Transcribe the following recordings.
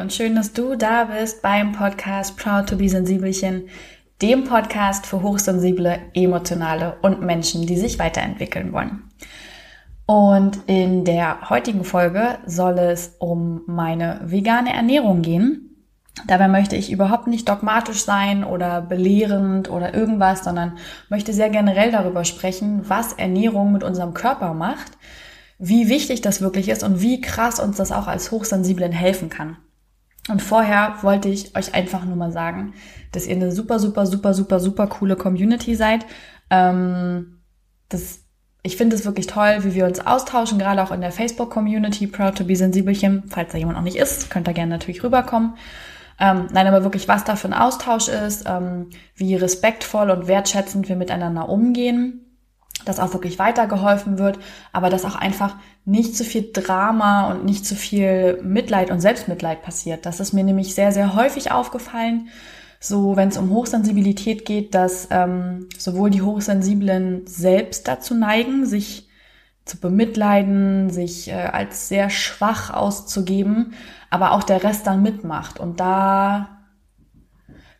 und schön, dass du da bist beim Podcast Proud to be Sensibelchen, dem Podcast für hochsensible, emotionale und Menschen, die sich weiterentwickeln wollen. Und in der heutigen Folge soll es um meine vegane Ernährung gehen. Dabei möchte ich überhaupt nicht dogmatisch sein oder belehrend oder irgendwas, sondern möchte sehr generell darüber sprechen, was Ernährung mit unserem Körper macht wie wichtig das wirklich ist und wie krass uns das auch als Hochsensiblen helfen kann. Und vorher wollte ich euch einfach nur mal sagen, dass ihr eine super, super, super, super, super coole Community seid. Ähm, das, ich finde es wirklich toll, wie wir uns austauschen, gerade auch in der Facebook-Community, Proud to be Sensibelchen. Falls da jemand noch nicht ist, könnt ihr gerne natürlich rüberkommen. Ähm, nein, aber wirklich, was da für ein Austausch ist, ähm, wie respektvoll und wertschätzend wir miteinander umgehen dass auch wirklich weitergeholfen wird, aber dass auch einfach nicht zu viel Drama und nicht zu viel Mitleid und Selbstmitleid passiert. Das ist mir nämlich sehr, sehr häufig aufgefallen, so wenn es um Hochsensibilität geht, dass ähm, sowohl die Hochsensiblen selbst dazu neigen, sich zu bemitleiden, sich äh, als sehr schwach auszugeben, aber auch der Rest dann mitmacht. Und da,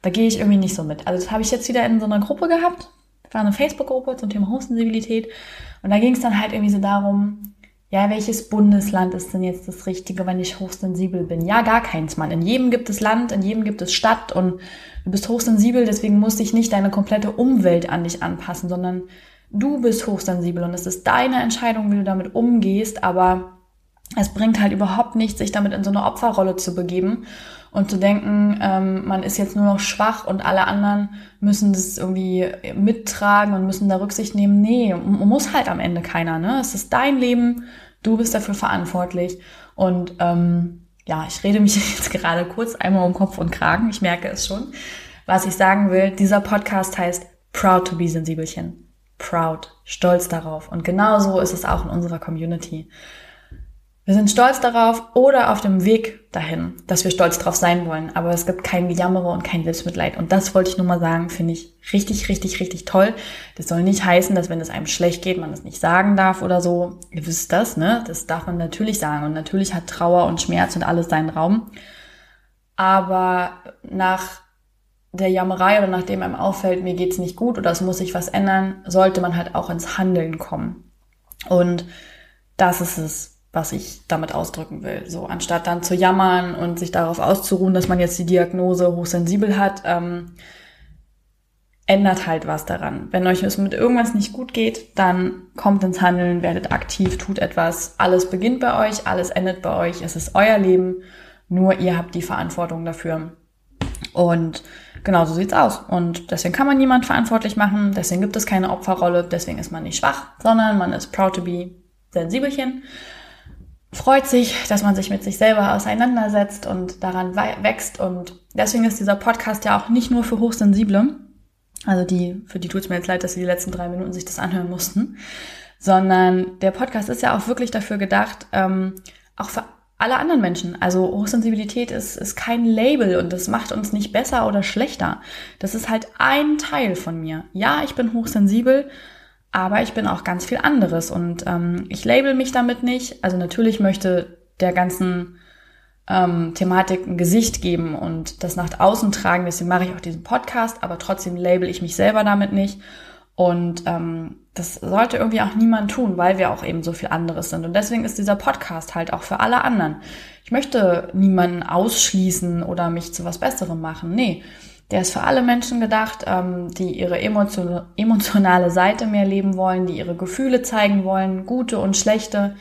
da gehe ich irgendwie nicht so mit. Also das habe ich jetzt wieder in so einer Gruppe gehabt war eine Facebook-Gruppe zum Thema Hochsensibilität und da ging es dann halt irgendwie so darum, ja, welches Bundesland ist denn jetzt das Richtige, wenn ich hochsensibel bin? Ja, gar keins, Mann. In jedem gibt es Land, in jedem gibt es Stadt und du bist hochsensibel, deswegen muss sich nicht deine komplette Umwelt an dich anpassen, sondern du bist hochsensibel und es ist deine Entscheidung, wie du damit umgehst, aber es bringt halt überhaupt nichts, sich damit in so eine Opferrolle zu begeben und zu denken, ähm, man ist jetzt nur noch schwach und alle anderen müssen das irgendwie mittragen und müssen da Rücksicht nehmen. Nee, muss halt am Ende keiner. Ne? Es ist dein Leben, du bist dafür verantwortlich. Und ähm, ja, ich rede mich jetzt gerade kurz einmal um Kopf und Kragen. Ich merke es schon. Was ich sagen will, dieser Podcast heißt Proud to be Sensibelchen. Proud, stolz darauf. Und genau so ist es auch in unserer Community. Wir sind stolz darauf oder auf dem Weg dahin, dass wir stolz drauf sein wollen. Aber es gibt kein Gejammere und kein Selbstmitleid. Und das wollte ich nur mal sagen, finde ich richtig, richtig, richtig toll. Das soll nicht heißen, dass wenn es einem schlecht geht, man es nicht sagen darf oder so. Ihr wisst das, ne? Das darf man natürlich sagen. Und natürlich hat Trauer und Schmerz und alles seinen Raum. Aber nach der Jammerei oder nachdem einem auffällt, mir geht's nicht gut oder es muss sich was ändern, sollte man halt auch ins Handeln kommen. Und das ist es, was ich damit ausdrücken will. So, anstatt dann zu jammern und sich darauf auszuruhen, dass man jetzt die Diagnose hochsensibel hat, ähm, ändert halt was daran. Wenn euch es mit irgendwas nicht gut geht, dann kommt ins Handeln, werdet aktiv, tut etwas. Alles beginnt bei euch, alles endet bei euch. Es ist euer Leben. Nur ihr habt die Verantwortung dafür. Und genau so sieht's aus. Und deswegen kann man niemand verantwortlich machen. Deswegen gibt es keine Opferrolle. Deswegen ist man nicht schwach, sondern man ist proud to be Sensibelchen freut sich, dass man sich mit sich selber auseinandersetzt und daran wächst. Und deswegen ist dieser Podcast ja auch nicht nur für Hochsensible, also die, für die tut es mir jetzt leid, dass sie die letzten drei Minuten sich das anhören mussten, sondern der Podcast ist ja auch wirklich dafür gedacht, ähm, auch für alle anderen Menschen. Also Hochsensibilität ist, ist kein Label und das macht uns nicht besser oder schlechter. Das ist halt ein Teil von mir. Ja, ich bin hochsensibel, aber ich bin auch ganz viel anderes und ähm, ich label mich damit nicht. Also natürlich möchte der ganzen ähm, Thematik ein Gesicht geben und das nach außen tragen. Deswegen mache ich auch diesen Podcast, aber trotzdem label ich mich selber damit nicht. Und ähm, das sollte irgendwie auch niemand tun, weil wir auch eben so viel anderes sind. Und deswegen ist dieser Podcast halt auch für alle anderen. Ich möchte niemanden ausschließen oder mich zu was Besserem machen. Nee, der ist für alle Menschen gedacht, ähm, die ihre emotionale Seite mehr leben wollen, die ihre Gefühle zeigen wollen, gute und schlechte,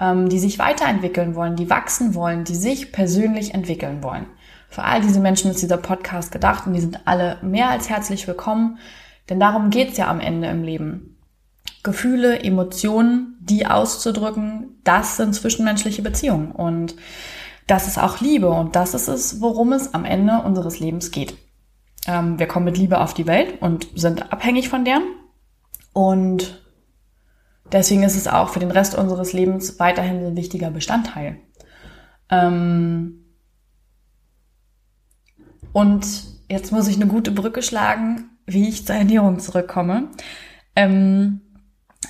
ähm, die sich weiterentwickeln wollen, die wachsen wollen, die sich persönlich entwickeln wollen. Für all diese Menschen ist dieser Podcast gedacht und die sind alle mehr als herzlich willkommen, denn darum geht's ja am Ende im Leben. Gefühle, Emotionen, die auszudrücken, das sind zwischenmenschliche Beziehungen und das ist auch Liebe und das ist es, worum es am Ende unseres Lebens geht. Ähm, wir kommen mit Liebe auf die Welt und sind abhängig von der. Und deswegen ist es auch für den Rest unseres Lebens weiterhin ein wichtiger Bestandteil. Ähm und jetzt muss ich eine gute Brücke schlagen, wie ich zur Ernährung zurückkomme. Ähm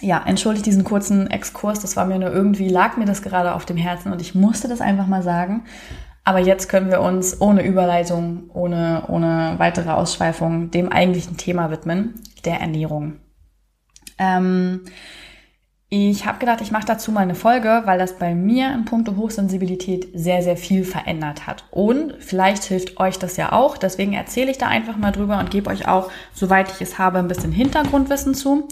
ja, entschuldigt diesen kurzen Exkurs, das war mir nur irgendwie, lag mir das gerade auf dem Herzen und ich musste das einfach mal sagen. Aber jetzt können wir uns ohne Überleitung, ohne, ohne weitere Ausschweifung dem eigentlichen Thema widmen, der Ernährung. Ähm, ich habe gedacht, ich mache dazu mal eine Folge, weil das bei mir in puncto Hochsensibilität sehr, sehr viel verändert hat. Und vielleicht hilft euch das ja auch. Deswegen erzähle ich da einfach mal drüber und gebe euch auch, soweit ich es habe, ein bisschen Hintergrundwissen zu.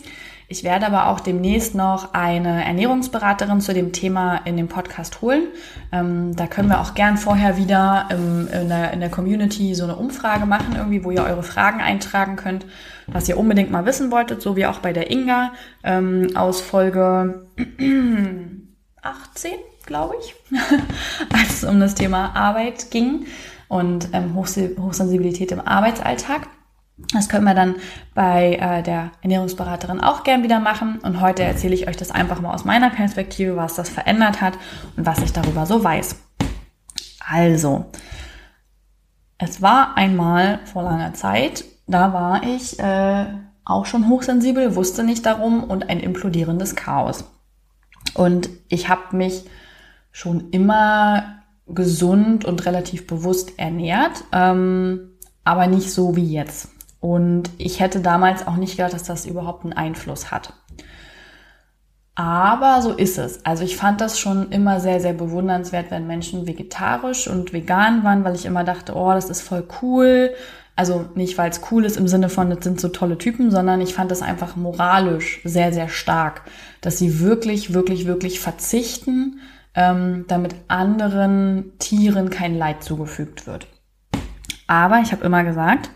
Ich werde aber auch demnächst noch eine Ernährungsberaterin zu dem Thema in dem Podcast holen. Ähm, da können wir auch gern vorher wieder im, in, der, in der Community so eine Umfrage machen, irgendwie, wo ihr eure Fragen eintragen könnt, was ihr unbedingt mal wissen wolltet, so wie auch bei der Inga ähm, aus Folge 18, glaube ich, als es um das Thema Arbeit ging und ähm, Hochsensibilität im Arbeitsalltag. Das können wir dann bei äh, der Ernährungsberaterin auch gern wieder machen. Und heute erzähle ich euch das einfach mal aus meiner Perspektive, was das verändert hat und was ich darüber so weiß. Also, es war einmal vor langer Zeit, da war ich äh, auch schon hochsensibel, wusste nicht darum und ein implodierendes Chaos. Und ich habe mich schon immer gesund und relativ bewusst ernährt, ähm, aber nicht so wie jetzt. Und ich hätte damals auch nicht gedacht, dass das überhaupt einen Einfluss hat. Aber so ist es. Also ich fand das schon immer sehr, sehr bewundernswert, wenn Menschen vegetarisch und vegan waren, weil ich immer dachte, oh, das ist voll cool. Also nicht, weil es cool ist im Sinne von, das sind so tolle Typen, sondern ich fand das einfach moralisch sehr, sehr stark, dass sie wirklich, wirklich, wirklich verzichten, ähm, damit anderen Tieren kein Leid zugefügt wird. Aber ich habe immer gesagt,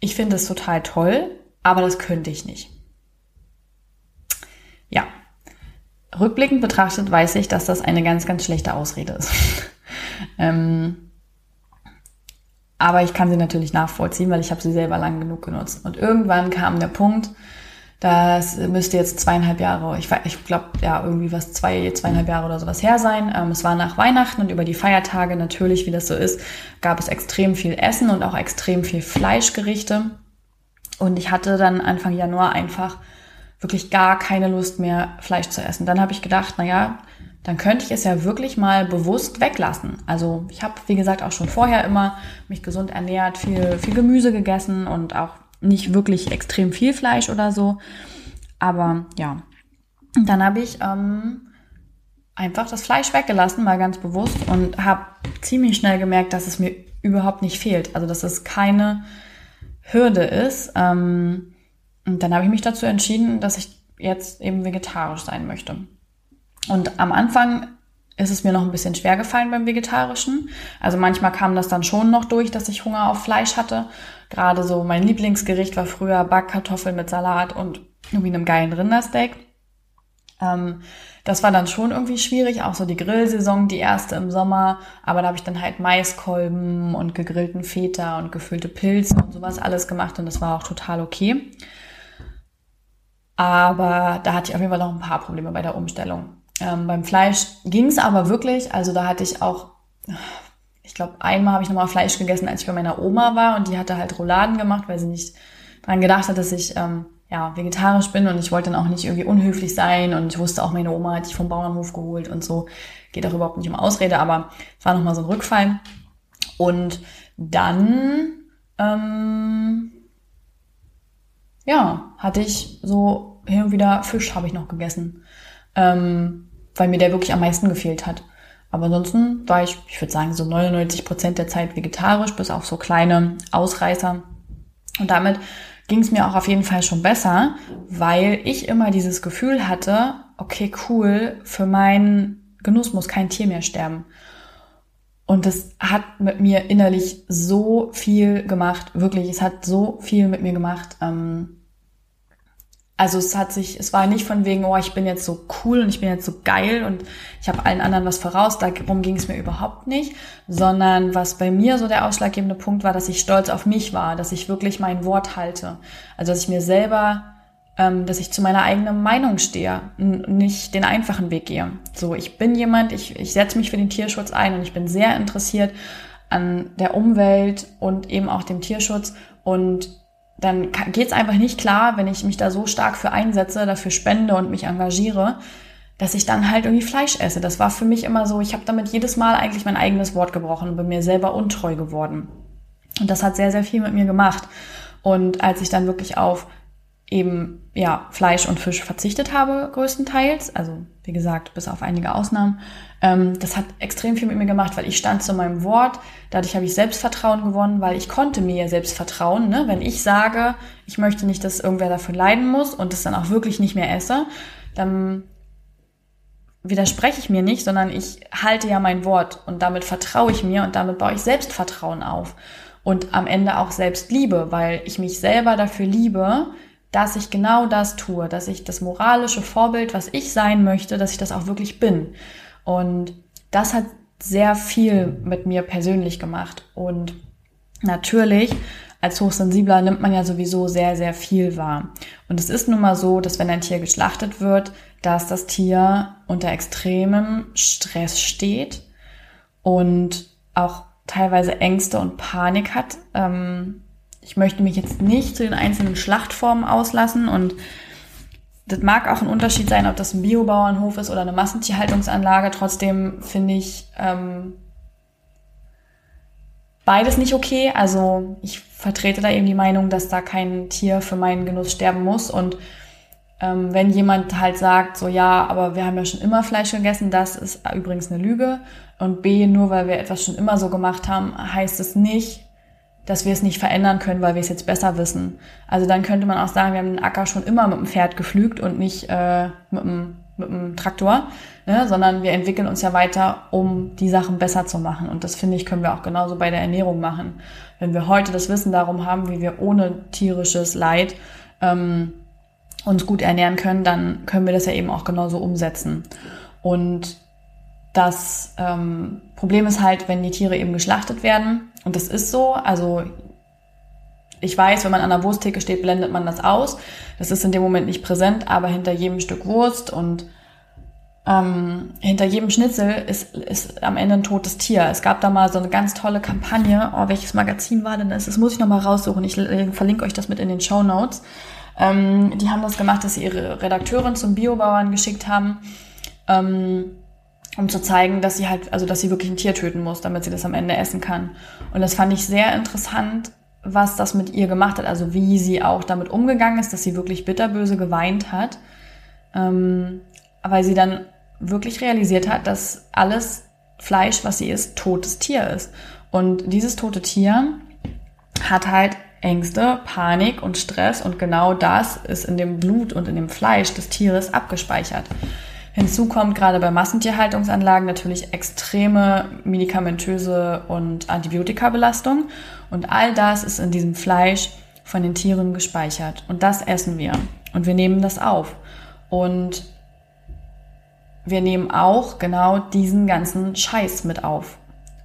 ich finde es total toll, aber das könnte ich nicht. Ja. Rückblickend betrachtet weiß ich, dass das eine ganz, ganz schlechte Ausrede ist. ähm, aber ich kann sie natürlich nachvollziehen, weil ich habe sie selber lang genug genutzt. Und irgendwann kam der Punkt, das müsste jetzt zweieinhalb Jahre, ich, ich glaube, ja, irgendwie was, zwei, zweieinhalb Jahre oder sowas her sein. Ähm, es war nach Weihnachten und über die Feiertage natürlich, wie das so ist, gab es extrem viel Essen und auch extrem viel Fleischgerichte. Und ich hatte dann Anfang Januar einfach wirklich gar keine Lust mehr, Fleisch zu essen. Dann habe ich gedacht, naja, dann könnte ich es ja wirklich mal bewusst weglassen. Also ich habe, wie gesagt, auch schon vorher immer mich gesund ernährt, viel, viel Gemüse gegessen und auch nicht wirklich extrem viel Fleisch oder so. Aber ja, dann habe ich ähm, einfach das Fleisch weggelassen, mal ganz bewusst und habe ziemlich schnell gemerkt, dass es mir überhaupt nicht fehlt. Also dass es keine Hürde ist. Ähm, und dann habe ich mich dazu entschieden, dass ich jetzt eben vegetarisch sein möchte. Und am Anfang ist es mir noch ein bisschen schwer gefallen beim Vegetarischen. Also manchmal kam das dann schon noch durch, dass ich Hunger auf Fleisch hatte. Gerade so mein Lieblingsgericht war früher Backkartoffeln mit Salat und irgendwie einem geilen Rindersteak. Ähm, das war dann schon irgendwie schwierig, auch so die Grillsaison, die erste im Sommer. Aber da habe ich dann halt Maiskolben und gegrillten Feta und gefüllte Pilze und sowas alles gemacht und das war auch total okay. Aber da hatte ich auf jeden Fall noch ein paar Probleme bei der Umstellung. Ähm, beim Fleisch ging es aber wirklich. Also da hatte ich auch, ich glaube, einmal habe ich nochmal Fleisch gegessen, als ich bei meiner Oma war und die hatte halt Rouladen gemacht, weil sie nicht dran gedacht hat, dass ich ähm, ja, vegetarisch bin und ich wollte dann auch nicht irgendwie unhöflich sein und ich wusste auch, meine Oma hat sich vom Bauernhof geholt und so. Geht auch überhaupt nicht um Ausrede, aber es war nochmal so ein Rückfall. Und dann, ähm, ja, hatte ich so hin und wieder Fisch habe ich noch gegessen. Ähm, weil mir der wirklich am meisten gefehlt hat. Aber ansonsten war ich, ich würde sagen, so 99 Prozent der Zeit vegetarisch, bis auf so kleine Ausreißer. Und damit ging es mir auch auf jeden Fall schon besser, weil ich immer dieses Gefühl hatte, okay, cool, für meinen Genuss muss kein Tier mehr sterben. Und das hat mit mir innerlich so viel gemacht, wirklich, es hat so viel mit mir gemacht. Ähm, also es hat sich, es war nicht von wegen, oh, ich bin jetzt so cool und ich bin jetzt so geil und ich habe allen anderen was voraus, darum ging es mir überhaupt nicht, sondern was bei mir so der ausschlaggebende Punkt war, dass ich stolz auf mich war, dass ich wirklich mein Wort halte. Also dass ich mir selber, ähm, dass ich zu meiner eigenen Meinung stehe, nicht den einfachen Weg gehe. So, ich bin jemand, ich, ich setze mich für den Tierschutz ein und ich bin sehr interessiert an der Umwelt und eben auch dem Tierschutz und dann geht es einfach nicht klar, wenn ich mich da so stark für einsetze, dafür spende und mich engagiere, dass ich dann halt irgendwie Fleisch esse. Das war für mich immer so, ich habe damit jedes Mal eigentlich mein eigenes Wort gebrochen und bin mir selber untreu geworden. Und das hat sehr, sehr viel mit mir gemacht. Und als ich dann wirklich auf eben ja Fleisch und Fisch verzichtet habe größtenteils, also wie gesagt bis auf einige Ausnahmen, ähm, das hat extrem viel mit mir gemacht, weil ich stand zu meinem Wort. Dadurch habe ich Selbstvertrauen gewonnen, weil ich konnte mir ja selbst vertrauen. Ne? Wenn ich sage, ich möchte nicht, dass irgendwer dafür leiden muss und es dann auch wirklich nicht mehr esse, dann widerspreche ich mir nicht, sondern ich halte ja mein Wort und damit vertraue ich mir und damit baue ich Selbstvertrauen auf und am Ende auch Selbstliebe, weil ich mich selber dafür liebe, dass ich genau das tue, dass ich das moralische Vorbild, was ich sein möchte, dass ich das auch wirklich bin. Und das hat sehr viel mit mir persönlich gemacht. Und natürlich, als Hochsensibler nimmt man ja sowieso sehr, sehr viel wahr. Und es ist nun mal so, dass wenn ein Tier geschlachtet wird, dass das Tier unter extremem Stress steht und auch teilweise Ängste und Panik hat. Ähm, ich möchte mich jetzt nicht zu den einzelnen Schlachtformen auslassen und das mag auch ein Unterschied sein, ob das ein Biobauernhof ist oder eine Massentierhaltungsanlage. Trotzdem finde ich ähm, beides nicht okay. Also ich vertrete da eben die Meinung, dass da kein Tier für meinen Genuss sterben muss. Und ähm, wenn jemand halt sagt, so ja, aber wir haben ja schon immer Fleisch gegessen, das ist übrigens eine Lüge. Und B, nur weil wir etwas schon immer so gemacht haben, heißt es nicht, dass wir es nicht verändern können, weil wir es jetzt besser wissen. Also dann könnte man auch sagen, wir haben den Acker schon immer mit dem Pferd gepflügt und nicht äh, mit, dem, mit dem Traktor, ne? sondern wir entwickeln uns ja weiter, um die Sachen besser zu machen. Und das finde ich, können wir auch genauso bei der Ernährung machen. Wenn wir heute das Wissen darum haben, wie wir ohne tierisches Leid ähm, uns gut ernähren können, dann können wir das ja eben auch genauso umsetzen. Und das ähm, Problem ist halt, wenn die Tiere eben geschlachtet werden, und das ist so, also ich weiß, wenn man an der Wursttheke steht, blendet man das aus. Das ist in dem Moment nicht präsent, aber hinter jedem Stück Wurst und ähm, hinter jedem Schnitzel ist, ist am Ende ein totes Tier. Es gab da mal so eine ganz tolle Kampagne. Oh, welches Magazin war denn das? Das muss ich nochmal raussuchen. Ich äh, verlinke euch das mit in den Show Notes. Ähm, die haben das gemacht, dass sie ihre Redakteurin zum Biobauern geschickt haben. Ähm, um zu zeigen, dass sie halt, also dass sie wirklich ein Tier töten muss, damit sie das am Ende essen kann. Und das fand ich sehr interessant, was das mit ihr gemacht hat, also wie sie auch damit umgegangen ist, dass sie wirklich bitterböse geweint hat, ähm, weil sie dann wirklich realisiert hat, dass alles Fleisch, was sie isst, totes Tier ist. Und dieses tote Tier hat halt Ängste, Panik und Stress und genau das ist in dem Blut und in dem Fleisch des Tieres abgespeichert. Hinzu kommt gerade bei Massentierhaltungsanlagen natürlich extreme medikamentöse und Antibiotikabelastung. Und all das ist in diesem Fleisch von den Tieren gespeichert. Und das essen wir. Und wir nehmen das auf. Und wir nehmen auch genau diesen ganzen Scheiß mit auf.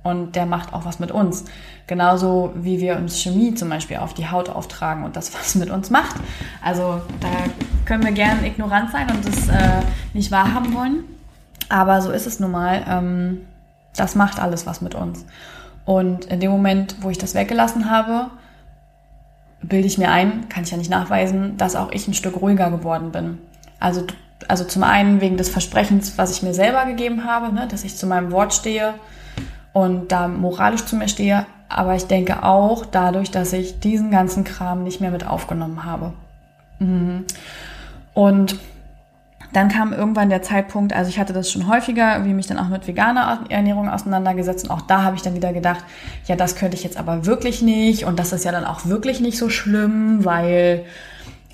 Und der macht auch was mit uns. Genauso wie wir uns Chemie zum Beispiel auf die Haut auftragen und das was mit uns macht. Also da können wir gerne ignorant sein und das äh, nicht wahrhaben wollen. Aber so ist es nun mal. Ähm, das macht alles was mit uns. Und in dem Moment, wo ich das weggelassen habe, bilde ich mir ein, kann ich ja nicht nachweisen, dass auch ich ein Stück ruhiger geworden bin. Also, also zum einen wegen des Versprechens, was ich mir selber gegeben habe, ne, dass ich zu meinem Wort stehe und da moralisch zu mir stehe, aber ich denke auch dadurch, dass ich diesen ganzen Kram nicht mehr mit aufgenommen habe. Mhm. Und dann kam irgendwann der Zeitpunkt, also ich hatte das schon häufiger, wie mich dann auch mit veganer Ernährung auseinandergesetzt und auch da habe ich dann wieder gedacht, ja, das könnte ich jetzt aber wirklich nicht und das ist ja dann auch wirklich nicht so schlimm, weil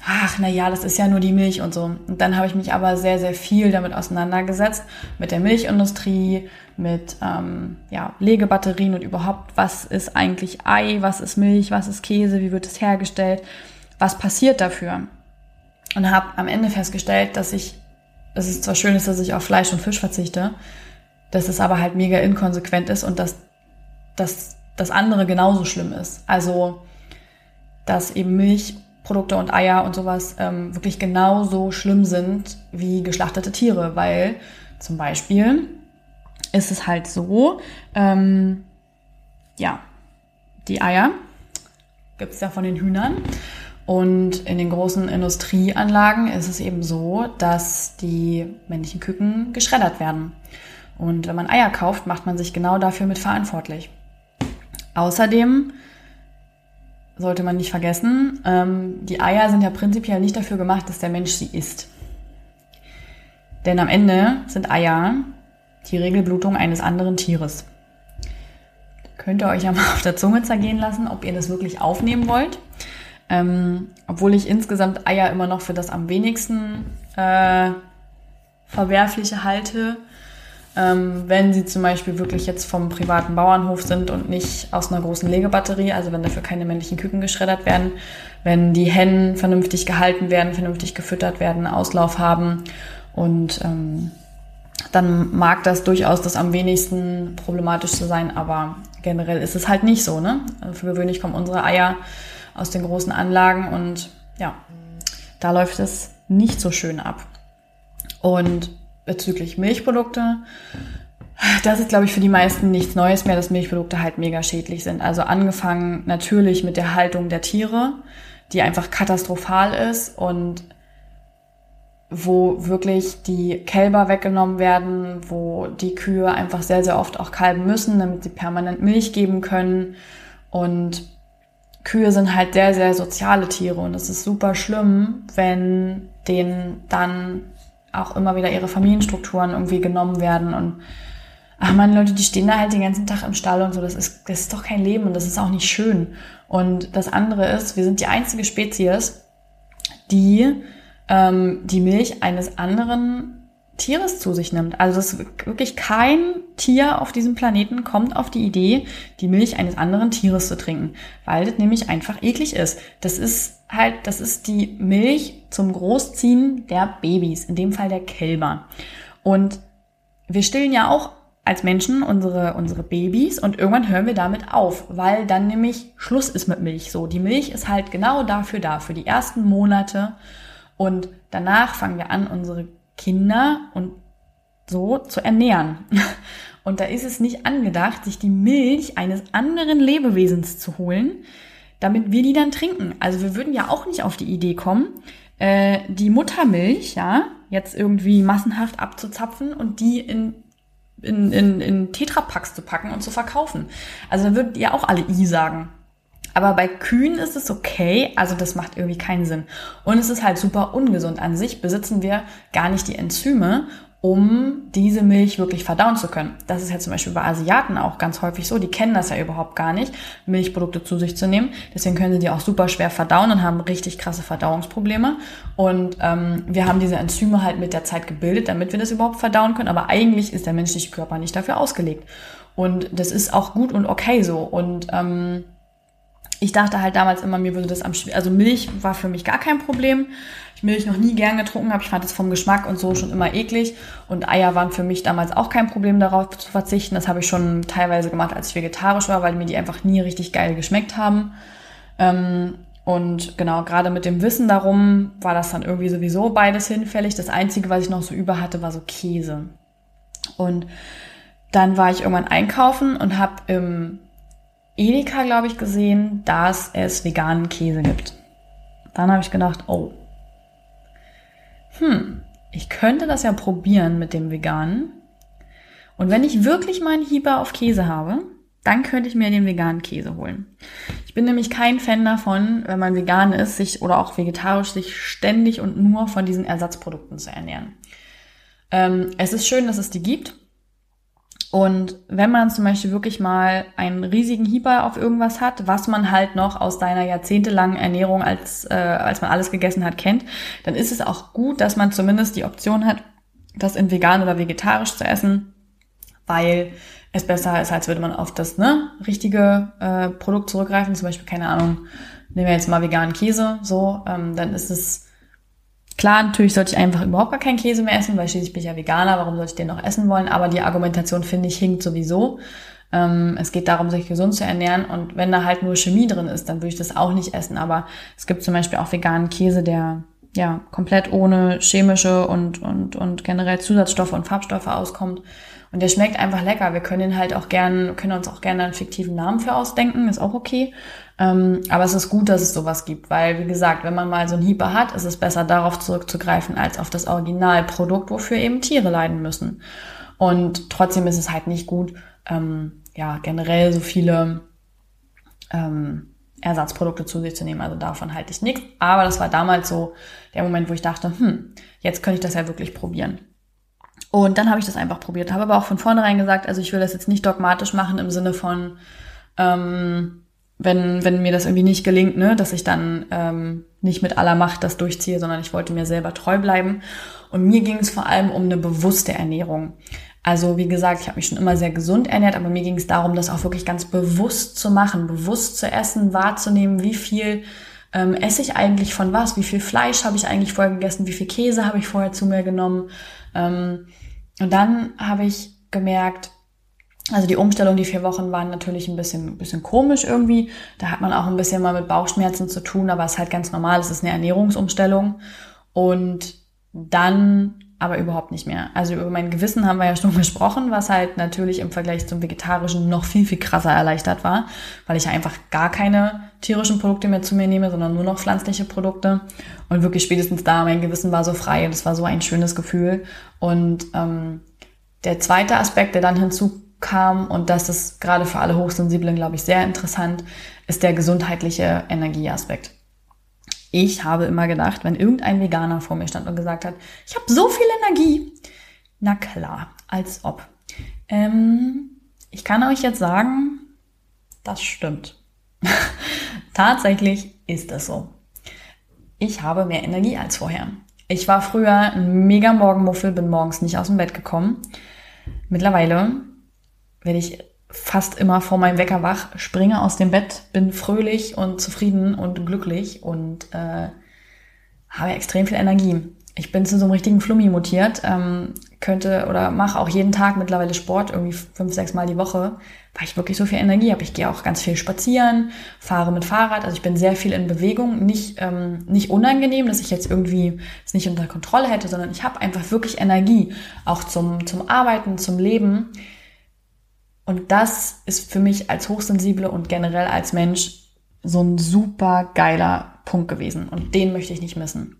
ach, na ja, das ist ja nur die Milch und so. Und dann habe ich mich aber sehr, sehr viel damit auseinandergesetzt, mit der Milchindustrie, mit ähm, ja, Legebatterien und überhaupt, was ist eigentlich Ei, was ist Milch, was ist Käse, wie wird es hergestellt, was passiert dafür. Und habe am Ende festgestellt, dass ich, dass es zwar schön ist, dass ich auf Fleisch und Fisch verzichte, dass es aber halt mega inkonsequent ist und dass, dass das andere genauso schlimm ist. Also, dass eben Milch Produkte und Eier und sowas ähm, wirklich genauso schlimm sind wie geschlachtete Tiere, weil zum Beispiel ist es halt so, ähm, ja, die Eier gibt es ja von den Hühnern Und in den großen Industrieanlagen ist es eben so, dass die männlichen Küken geschreddert werden. Und wenn man Eier kauft, macht man sich genau dafür mit verantwortlich. Außerdem sollte man nicht vergessen, ähm, die Eier sind ja prinzipiell nicht dafür gemacht, dass der Mensch sie isst. Denn am Ende sind Eier die Regelblutung eines anderen Tieres. Könnt ihr euch ja mal auf der Zunge zergehen lassen, ob ihr das wirklich aufnehmen wollt. Ähm, obwohl ich insgesamt Eier immer noch für das am wenigsten äh, verwerfliche halte. Ähm, wenn sie zum Beispiel wirklich jetzt vom privaten Bauernhof sind und nicht aus einer großen Legebatterie, also wenn dafür keine männlichen Küken geschreddert werden, wenn die Hennen vernünftig gehalten werden, vernünftig gefüttert werden, Auslauf haben und ähm, dann mag das durchaus das am wenigsten problematisch zu sein, aber generell ist es halt nicht so. Ne? Also für gewöhnlich kommen unsere Eier aus den großen Anlagen und ja, da läuft es nicht so schön ab. Und bezüglich Milchprodukte, das ist, glaube ich, für die meisten nichts Neues mehr, dass Milchprodukte halt mega schädlich sind. Also angefangen natürlich mit der Haltung der Tiere, die einfach katastrophal ist und wo wirklich die Kälber weggenommen werden, wo die Kühe einfach sehr, sehr oft auch kalben müssen, damit sie permanent Milch geben können. Und Kühe sind halt sehr, sehr soziale Tiere und es ist super schlimm, wenn denen dann auch immer wieder ihre Familienstrukturen irgendwie genommen werden und ach man, Leute, die stehen da halt den ganzen Tag im Stall und so, das ist, das ist doch kein Leben und das ist auch nicht schön. Und das andere ist, wir sind die einzige Spezies, die ähm, die Milch eines anderen Tieres zu sich nimmt. Also das wirklich kein Tier auf diesem Planeten kommt auf die Idee, die Milch eines anderen Tieres zu trinken, weil das nämlich einfach eklig ist. Das ist halt, das ist die Milch zum Großziehen der Babys, in dem Fall der Kälber. Und wir stillen ja auch als Menschen unsere, unsere Babys und irgendwann hören wir damit auf, weil dann nämlich Schluss ist mit Milch. So, die Milch ist halt genau dafür da, für die ersten Monate und danach fangen wir an, unsere Kinder und so zu ernähren. Und da ist es nicht angedacht, sich die Milch eines anderen Lebewesens zu holen, damit wir die dann trinken. Also wir würden ja auch nicht auf die Idee kommen, äh, die Muttermilch, ja, jetzt irgendwie massenhaft abzuzapfen und die in in, in, in Tetrapacks zu packen und zu verkaufen. Also da würden ja auch alle I sagen. Aber bei Kühen ist es okay, also das macht irgendwie keinen Sinn. Und es ist halt super ungesund. An sich besitzen wir gar nicht die Enzyme, um diese Milch wirklich verdauen zu können. Das ist ja zum Beispiel bei Asiaten auch ganz häufig so. Die kennen das ja überhaupt gar nicht, Milchprodukte zu sich zu nehmen. Deswegen können sie die auch super schwer verdauen und haben richtig krasse Verdauungsprobleme. Und ähm, wir haben diese Enzyme halt mit der Zeit gebildet, damit wir das überhaupt verdauen können. Aber eigentlich ist der menschliche Körper nicht dafür ausgelegt. Und das ist auch gut und okay so. Und ähm, ich dachte halt damals immer, mir würde das am schwierigsten, also Milch war für mich gar kein Problem. Ich Milch noch nie gern getrunken habe, ich fand es vom Geschmack und so schon immer eklig. Und Eier waren für mich damals auch kein Problem, darauf zu verzichten. Das habe ich schon teilweise gemacht, als ich vegetarisch war, weil mir die einfach nie richtig geil geschmeckt haben. Ähm, und genau, gerade mit dem Wissen darum war das dann irgendwie sowieso beides hinfällig. Das Einzige, was ich noch so über hatte, war so Käse. Und dann war ich irgendwann einkaufen und habe im Edeka, glaube ich, gesehen, dass es veganen Käse gibt. Dann habe ich gedacht, oh, hm, ich könnte das ja probieren mit dem veganen. Und wenn ich wirklich meinen Hieber auf Käse habe, dann könnte ich mir den veganen Käse holen. Ich bin nämlich kein Fan davon, wenn man vegan ist, sich oder auch vegetarisch sich ständig und nur von diesen Ersatzprodukten zu ernähren. Ähm, es ist schön, dass es die gibt. Und wenn man zum Beispiel wirklich mal einen riesigen Hieber auf irgendwas hat, was man halt noch aus deiner jahrzehntelangen Ernährung, als, äh, als man alles gegessen hat, kennt, dann ist es auch gut, dass man zumindest die Option hat, das in vegan oder vegetarisch zu essen, weil es besser ist, als würde man auf das ne, richtige äh, Produkt zurückgreifen. Zum Beispiel, keine Ahnung, nehmen wir jetzt mal veganen Käse, so, ähm, dann ist es Klar, natürlich sollte ich einfach überhaupt gar keinen Käse mehr essen, weil schließlich bin ich ja Veganer, warum sollte ich den noch essen wollen? Aber die Argumentation, finde ich, hinkt sowieso. Ähm, es geht darum, sich gesund zu ernähren und wenn da halt nur Chemie drin ist, dann würde ich das auch nicht essen. Aber es gibt zum Beispiel auch veganen Käse, der ja komplett ohne chemische und, und, und generell Zusatzstoffe und Farbstoffe auskommt. Und der schmeckt einfach lecker. Wir können ihn halt auch gern, können uns auch gerne einen fiktiven Namen für ausdenken, ist auch okay. Ähm, aber es ist gut, dass es sowas gibt, weil, wie gesagt, wenn man mal so einen Hieper hat, ist es besser darauf zurückzugreifen, als auf das Originalprodukt, wofür eben Tiere leiden müssen. Und trotzdem ist es halt nicht gut, ähm, ja, generell so viele ähm, Ersatzprodukte zu sich zu nehmen. Also davon halte ich nichts. Aber das war damals so der Moment, wo ich dachte, hm, jetzt könnte ich das ja wirklich probieren. Und dann habe ich das einfach probiert, habe aber auch von vornherein gesagt, also ich will das jetzt nicht dogmatisch machen im Sinne von, ähm, wenn, wenn mir das irgendwie nicht gelingt, ne, dass ich dann ähm, nicht mit aller Macht das durchziehe, sondern ich wollte mir selber treu bleiben. Und mir ging es vor allem um eine bewusste Ernährung. Also wie gesagt, ich habe mich schon immer sehr gesund ernährt, aber mir ging es darum, das auch wirklich ganz bewusst zu machen, bewusst zu essen, wahrzunehmen, wie viel ähm, esse ich eigentlich von was, wie viel Fleisch habe ich eigentlich vorher gegessen, wie viel Käse habe ich vorher zu mir genommen. Ähm, und dann habe ich gemerkt, also die Umstellung, die vier Wochen waren natürlich ein bisschen, ein bisschen komisch irgendwie. Da hat man auch ein bisschen mal mit Bauchschmerzen zu tun, aber es ist halt ganz normal. Es ist eine Ernährungsumstellung. Und dann aber überhaupt nicht mehr. Also über mein Gewissen haben wir ja schon gesprochen, was halt natürlich im Vergleich zum Vegetarischen noch viel, viel krasser erleichtert war, weil ich einfach gar keine tierischen Produkte mehr zu mir nehme, sondern nur noch pflanzliche Produkte. Und wirklich spätestens da, mein Gewissen war so frei und es war so ein schönes Gefühl. Und ähm, der zweite Aspekt, der dann hinzukam, und das ist gerade für alle Hochsensiblen, glaube ich, sehr interessant, ist der gesundheitliche Energieaspekt. Ich habe immer gedacht, wenn irgendein Veganer vor mir stand und gesagt hat, ich habe so viel Energie, na klar, als ob. Ähm, ich kann euch jetzt sagen, das stimmt. Tatsächlich ist es so. Ich habe mehr Energie als vorher. Ich war früher ein mega Morgenmuffel, bin morgens nicht aus dem Bett gekommen. Mittlerweile werde ich fast immer vor meinem Wecker wach, springe aus dem Bett, bin fröhlich und zufrieden und glücklich und äh, habe extrem viel Energie. Ich bin zu so einem richtigen Flummi mutiert, ähm, könnte oder mache auch jeden Tag mittlerweile Sport, irgendwie fünf, sechs Mal die Woche, weil ich wirklich so viel Energie habe. Ich gehe auch ganz viel spazieren, fahre mit Fahrrad, also ich bin sehr viel in Bewegung. Nicht, ähm, nicht unangenehm, dass ich jetzt irgendwie es nicht unter Kontrolle hätte, sondern ich habe einfach wirklich Energie, auch zum, zum Arbeiten, zum Leben. Und das ist für mich als Hochsensible und generell als Mensch so ein super geiler Punkt gewesen. Und den möchte ich nicht missen.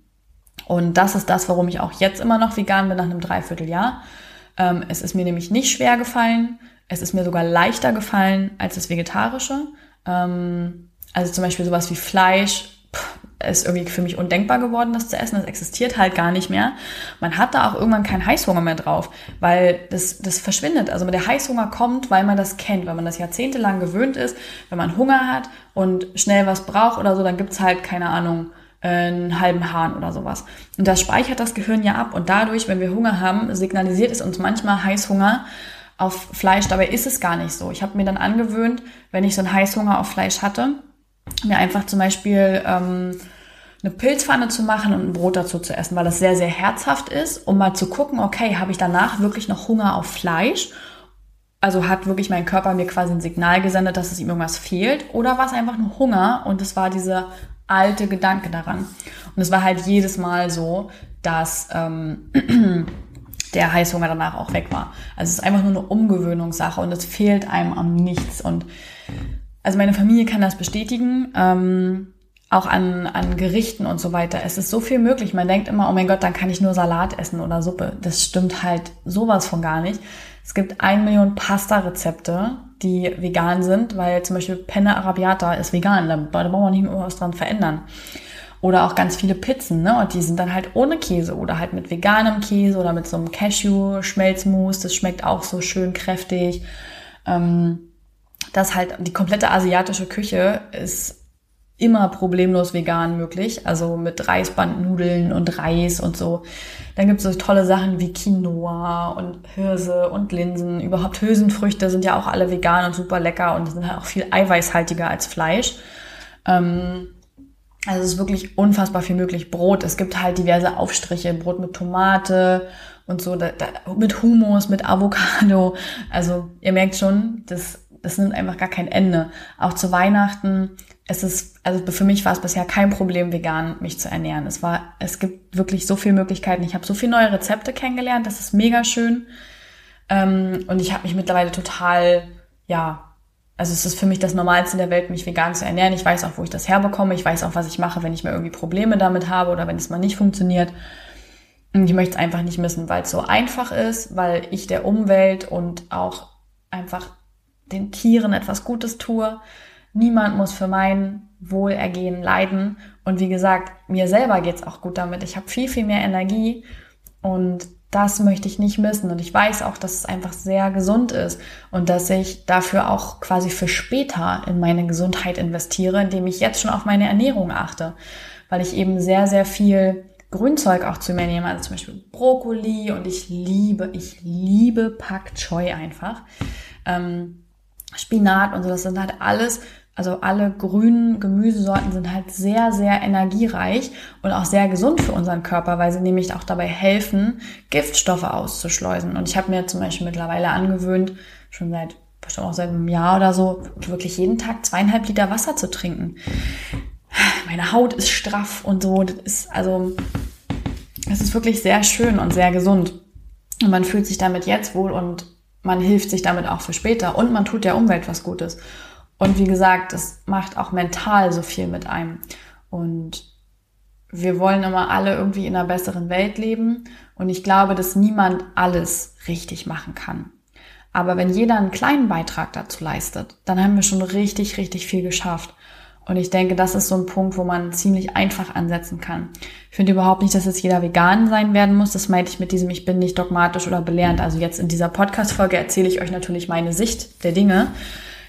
Und das ist das, warum ich auch jetzt immer noch vegan bin nach einem Dreivierteljahr. Ähm, es ist mir nämlich nicht schwer gefallen. Es ist mir sogar leichter gefallen als das Vegetarische. Ähm, also zum Beispiel sowas wie Fleisch ist irgendwie für mich undenkbar geworden, das zu essen. Das existiert halt gar nicht mehr. Man hat da auch irgendwann keinen Heißhunger mehr drauf, weil das, das verschwindet. Also der Heißhunger kommt, weil man das kennt, weil man das jahrzehntelang gewöhnt ist. Wenn man Hunger hat und schnell was braucht oder so, dann gibt's halt, keine Ahnung, einen halben Hahn oder sowas. Und das speichert das Gehirn ja ab. Und dadurch, wenn wir Hunger haben, signalisiert es uns manchmal Heißhunger auf Fleisch. Dabei ist es gar nicht so. Ich habe mir dann angewöhnt, wenn ich so einen Heißhunger auf Fleisch hatte, mir einfach zum Beispiel ähm, eine Pilzpfanne zu machen und ein Brot dazu zu essen, weil das sehr, sehr herzhaft ist, um mal zu gucken, okay, habe ich danach wirklich noch Hunger auf Fleisch? Also hat wirklich mein Körper mir quasi ein Signal gesendet, dass es ihm irgendwas fehlt? Oder war es einfach nur Hunger und es war dieser alte Gedanke daran? Und es war halt jedes Mal so, dass ähm, der Heißhunger danach auch weg war. Also es ist einfach nur eine Umgewöhnungssache und es fehlt einem am nichts. Und also meine Familie kann das bestätigen. Ähm, auch an, an Gerichten und so weiter. Es ist so viel möglich. Man denkt immer, oh mein Gott, dann kann ich nur Salat essen oder Suppe. Das stimmt halt sowas von gar nicht. Es gibt ein Million Pasta-Rezepte, die vegan sind, weil zum Beispiel Penne Arabiata ist vegan. Da, da brauchen wir nicht mehr was dran verändern. Oder auch ganz viele Pizzen, ne? Und die sind dann halt ohne Käse oder halt mit veganem Käse oder mit so einem Cashew-Schmelzmus. Das schmeckt auch so schön kräftig. Ähm, das halt, die komplette asiatische Küche ist immer problemlos vegan möglich, also mit Reisbandnudeln und Reis und so. Dann gibt es so tolle Sachen wie Quinoa und Hirse und Linsen. Überhaupt Hülsenfrüchte sind ja auch alle vegan und super lecker und sind halt auch viel eiweißhaltiger als Fleisch. Ähm, also es ist wirklich unfassbar viel möglich. Brot, es gibt halt diverse Aufstriche, Brot mit Tomate und so, da, da, mit Hummus, mit Avocado. Also ihr merkt schon, das, das nimmt einfach gar kein Ende. Auch zu Weihnachten es ist, also für mich war es bisher kein Problem, vegan mich zu ernähren. Es war, es gibt wirklich so viele Möglichkeiten. Ich habe so viele neue Rezepte kennengelernt. Das ist mega schön. Ähm, und ich habe mich mittlerweile total, ja, also es ist für mich das Normalste der Welt, mich vegan zu ernähren. Ich weiß auch, wo ich das herbekomme. Ich weiß auch, was ich mache, wenn ich mir irgendwie Probleme damit habe oder wenn es mal nicht funktioniert. Und ich möchte es einfach nicht missen, weil es so einfach ist, weil ich der Umwelt und auch einfach den Tieren etwas Gutes tue. Niemand muss für mein Wohlergehen leiden. Und wie gesagt, mir selber geht's auch gut damit. Ich habe viel, viel mehr Energie und das möchte ich nicht missen. Und ich weiß auch, dass es einfach sehr gesund ist und dass ich dafür auch quasi für später in meine Gesundheit investiere, indem ich jetzt schon auf meine Ernährung achte. Weil ich eben sehr, sehr viel Grünzeug auch zu mir nehme, also zum Beispiel Brokkoli und ich liebe, ich liebe Pak Choi einfach. Ähm, Spinat und so, das sind halt alles also alle grünen Gemüsesorten sind halt sehr, sehr energiereich und auch sehr gesund für unseren Körper, weil sie nämlich auch dabei helfen, Giftstoffe auszuschleusen. Und ich habe mir zum Beispiel mittlerweile angewöhnt, schon seit bestimmt auch seit einem Jahr oder so, wirklich jeden Tag zweieinhalb Liter Wasser zu trinken. Meine Haut ist straff und so. Das ist also, es ist wirklich sehr schön und sehr gesund. Und man fühlt sich damit jetzt wohl und man hilft sich damit auch für später und man tut der Umwelt was Gutes. Und wie gesagt, es macht auch mental so viel mit einem. Und wir wollen immer alle irgendwie in einer besseren Welt leben. Und ich glaube, dass niemand alles richtig machen kann. Aber wenn jeder einen kleinen Beitrag dazu leistet, dann haben wir schon richtig, richtig viel geschafft. Und ich denke, das ist so ein Punkt, wo man ziemlich einfach ansetzen kann. Ich finde überhaupt nicht, dass jetzt jeder vegan sein werden muss. Das meinte ich mit diesem, ich bin nicht dogmatisch oder belehrend. Also jetzt in dieser Podcast-Folge erzähle ich euch natürlich meine Sicht der Dinge.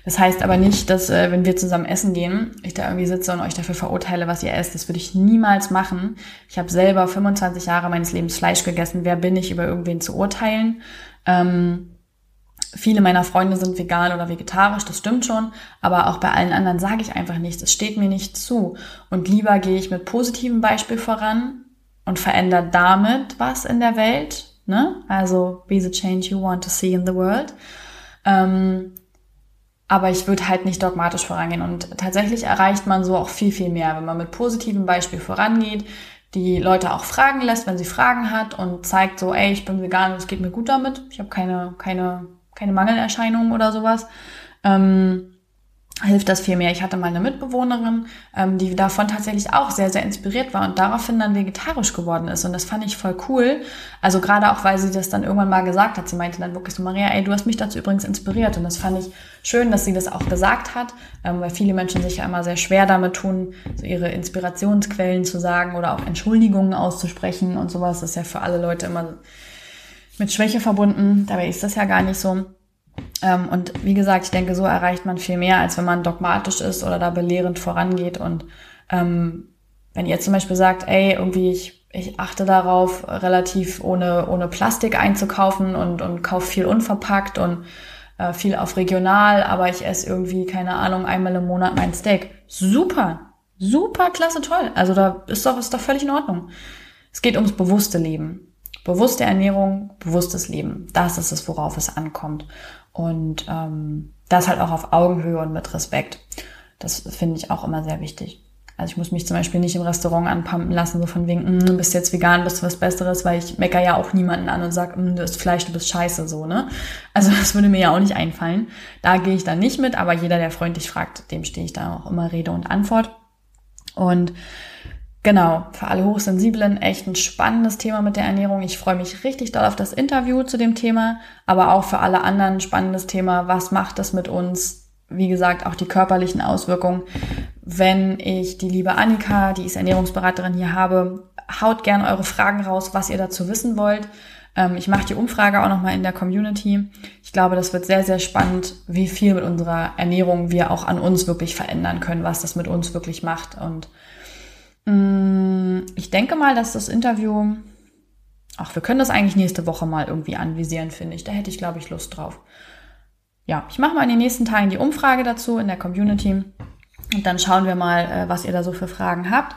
Das heißt aber nicht, dass äh, wenn wir zusammen essen gehen, ich da irgendwie sitze und euch dafür verurteile, was ihr esst. Das würde ich niemals machen. Ich habe selber 25 Jahre meines Lebens Fleisch gegessen. Wer bin ich, über irgendwen zu urteilen? Ähm, viele meiner Freunde sind vegan oder vegetarisch, das stimmt schon, aber auch bei allen anderen sage ich einfach nichts. Es steht mir nicht zu. Und lieber gehe ich mit positivem Beispiel voran und verändere damit was in der Welt. Ne? Also be the change you want to see in the world. Ähm, aber ich würde halt nicht dogmatisch vorangehen. Und tatsächlich erreicht man so auch viel, viel mehr, wenn man mit positivem Beispiel vorangeht, die Leute auch fragen lässt, wenn sie Fragen hat und zeigt so, ey, ich bin vegan und es geht mir gut damit. Ich habe keine, keine, keine Mangelerscheinungen oder sowas. Ähm, hilft das viel mehr. Ich hatte mal eine Mitbewohnerin, ähm, die davon tatsächlich auch sehr, sehr inspiriert war und daraufhin dann vegetarisch geworden ist. Und das fand ich voll cool. Also gerade auch, weil sie das dann irgendwann mal gesagt hat. Sie meinte dann wirklich so, Maria, ey, du hast mich dazu übrigens inspiriert. Und das fand ich schön, dass sie das auch gesagt hat, ähm, weil viele Menschen sich ja immer sehr schwer damit tun, so ihre Inspirationsquellen zu sagen oder auch Entschuldigungen auszusprechen und sowas. Das ist ja für alle Leute immer mit Schwäche verbunden. Dabei ist das ja gar nicht so. Ähm, und wie gesagt, ich denke, so erreicht man viel mehr, als wenn man dogmatisch ist oder da belehrend vorangeht. Und ähm, wenn ihr zum Beispiel sagt, ey, irgendwie ich, ich achte darauf, relativ ohne, ohne Plastik einzukaufen und, und kaufe viel unverpackt und äh, viel auf regional, aber ich esse irgendwie, keine Ahnung, einmal im Monat mein Steak. Super, super, klasse, toll. Also da ist doch, ist doch völlig in Ordnung. Es geht ums bewusste Leben. Bewusste Ernährung, bewusstes Leben. Das ist es, worauf es ankommt. Und ähm, das halt auch auf Augenhöhe und mit Respekt. Das finde ich auch immer sehr wichtig. Also ich muss mich zum Beispiel nicht im Restaurant anpumpen lassen, so von wegen, mm, du bist jetzt vegan, bist du was Besseres, weil ich mecker ja auch niemanden an und sag, mm, du isst Fleisch, du bist scheiße, so, ne? Also das würde mir ja auch nicht einfallen. Da gehe ich dann nicht mit, aber jeder, der freundlich fragt, dem stehe ich da auch immer Rede und Antwort. Und Genau, für alle Hochsensiblen echt ein spannendes Thema mit der Ernährung. Ich freue mich richtig doll auf das Interview zu dem Thema, aber auch für alle anderen spannendes Thema. Was macht das mit uns? Wie gesagt, auch die körperlichen Auswirkungen. Wenn ich die liebe Annika, die ist Ernährungsberaterin hier habe, haut gerne eure Fragen raus, was ihr dazu wissen wollt. Ähm, ich mache die Umfrage auch nochmal in der Community. Ich glaube, das wird sehr, sehr spannend, wie viel mit unserer Ernährung wir auch an uns wirklich verändern können, was das mit uns wirklich macht und ich denke mal, dass das Interview, ach, wir können das eigentlich nächste Woche mal irgendwie anvisieren, finde ich. Da hätte ich, glaube ich, Lust drauf. Ja, ich mache mal in den nächsten Tagen die Umfrage dazu in der Community und dann schauen wir mal, äh, was ihr da so für Fragen habt.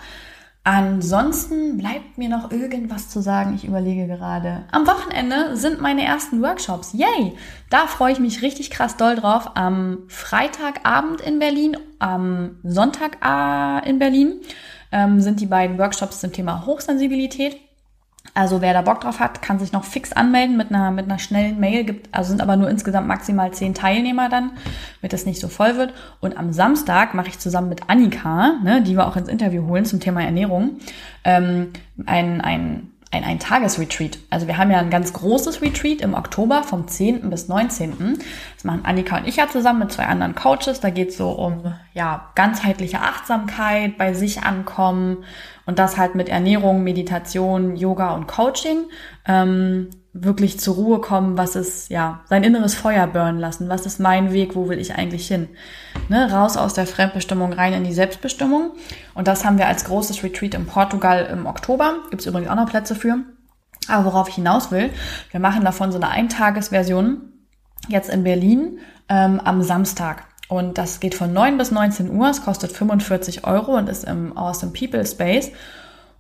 Ansonsten bleibt mir noch irgendwas zu sagen. Ich überlege gerade. Am Wochenende sind meine ersten Workshops. Yay! Da freue ich mich richtig krass doll drauf. Am Freitagabend in Berlin, am Sonntag äh, in Berlin ähm, sind die beiden Workshops zum Thema Hochsensibilität. Also wer da Bock drauf hat, kann sich noch fix anmelden mit einer, mit einer schnellen Mail. Gibt, also sind aber nur insgesamt maximal zehn Teilnehmer dann, damit das nicht so voll wird. Und am Samstag mache ich zusammen mit Annika, ne, die wir auch ins Interview holen zum Thema Ernährung, ähm, ein, ein ein, ein Tagesretreat. Also wir haben ja ein ganz großes Retreat im Oktober vom 10. bis 19. Das machen Annika und ich ja zusammen mit zwei anderen Coaches. Da geht es so um ja, ganzheitliche Achtsamkeit, bei sich ankommen und das halt mit Ernährung, Meditation, Yoga und Coaching. Ähm, wirklich zur Ruhe kommen, was ist, ja, sein inneres Feuer burnen lassen, was ist mein Weg, wo will ich eigentlich hin? Ne, raus aus der Fremdbestimmung, rein in die Selbstbestimmung. Und das haben wir als großes Retreat in Portugal im Oktober. Gibt es übrigens auch noch Plätze für. Aber worauf ich hinaus will, wir machen davon so eine Eintagesversion jetzt in Berlin ähm, am Samstag. Und das geht von 9 bis 19 Uhr. Es kostet 45 Euro und ist im Awesome People Space.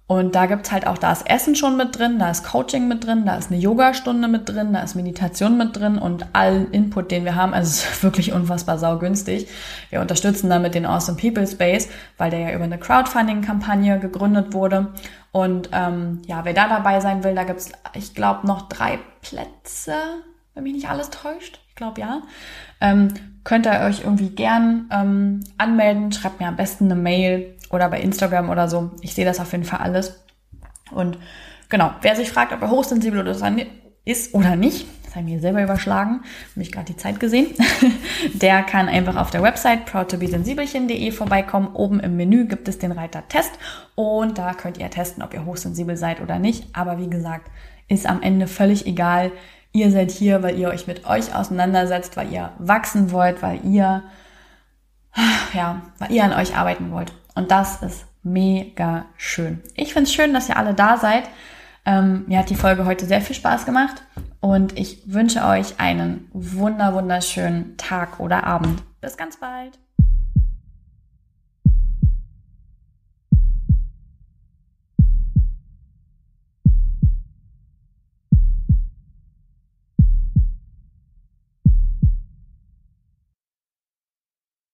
Und da gibt's halt auch, da ist Essen schon mit drin, da ist Coaching mit drin, da ist eine Yogastunde mit drin, da ist Meditation mit drin und all Input, den wir haben, also es ist wirklich unfassbar saugünstig. Wir unterstützen damit den Awesome People Space, weil der ja über eine Crowdfunding-Kampagne gegründet wurde. Und ähm, ja, wer da dabei sein will, da gibt's, ich glaube, noch drei Plätze, wenn mich nicht alles täuscht. Ich glaube ja. Ähm, könnt ihr euch irgendwie gern ähm, anmelden. Schreibt mir am besten eine Mail oder bei Instagram oder so. Ich sehe das auf jeden Fall alles. Und genau, wer sich fragt, ob er hochsensibel ist oder nicht, das habe ich mir selber überschlagen, habe ich gerade die Zeit gesehen, der kann einfach auf der Website proudtobesensibelchen.de vorbeikommen. Oben im Menü gibt es den Reiter Test und da könnt ihr testen, ob ihr hochsensibel seid oder nicht. Aber wie gesagt, ist am Ende völlig egal. Ihr seid hier, weil ihr euch mit euch auseinandersetzt, weil ihr wachsen wollt, weil ihr, ja, weil ihr an euch arbeiten wollt. Und das ist mega schön. Ich finde es schön, dass ihr alle da seid. Ähm, mir hat die Folge heute sehr viel Spaß gemacht und ich wünsche euch einen wunder, wunderschönen Tag oder Abend. Bis ganz bald.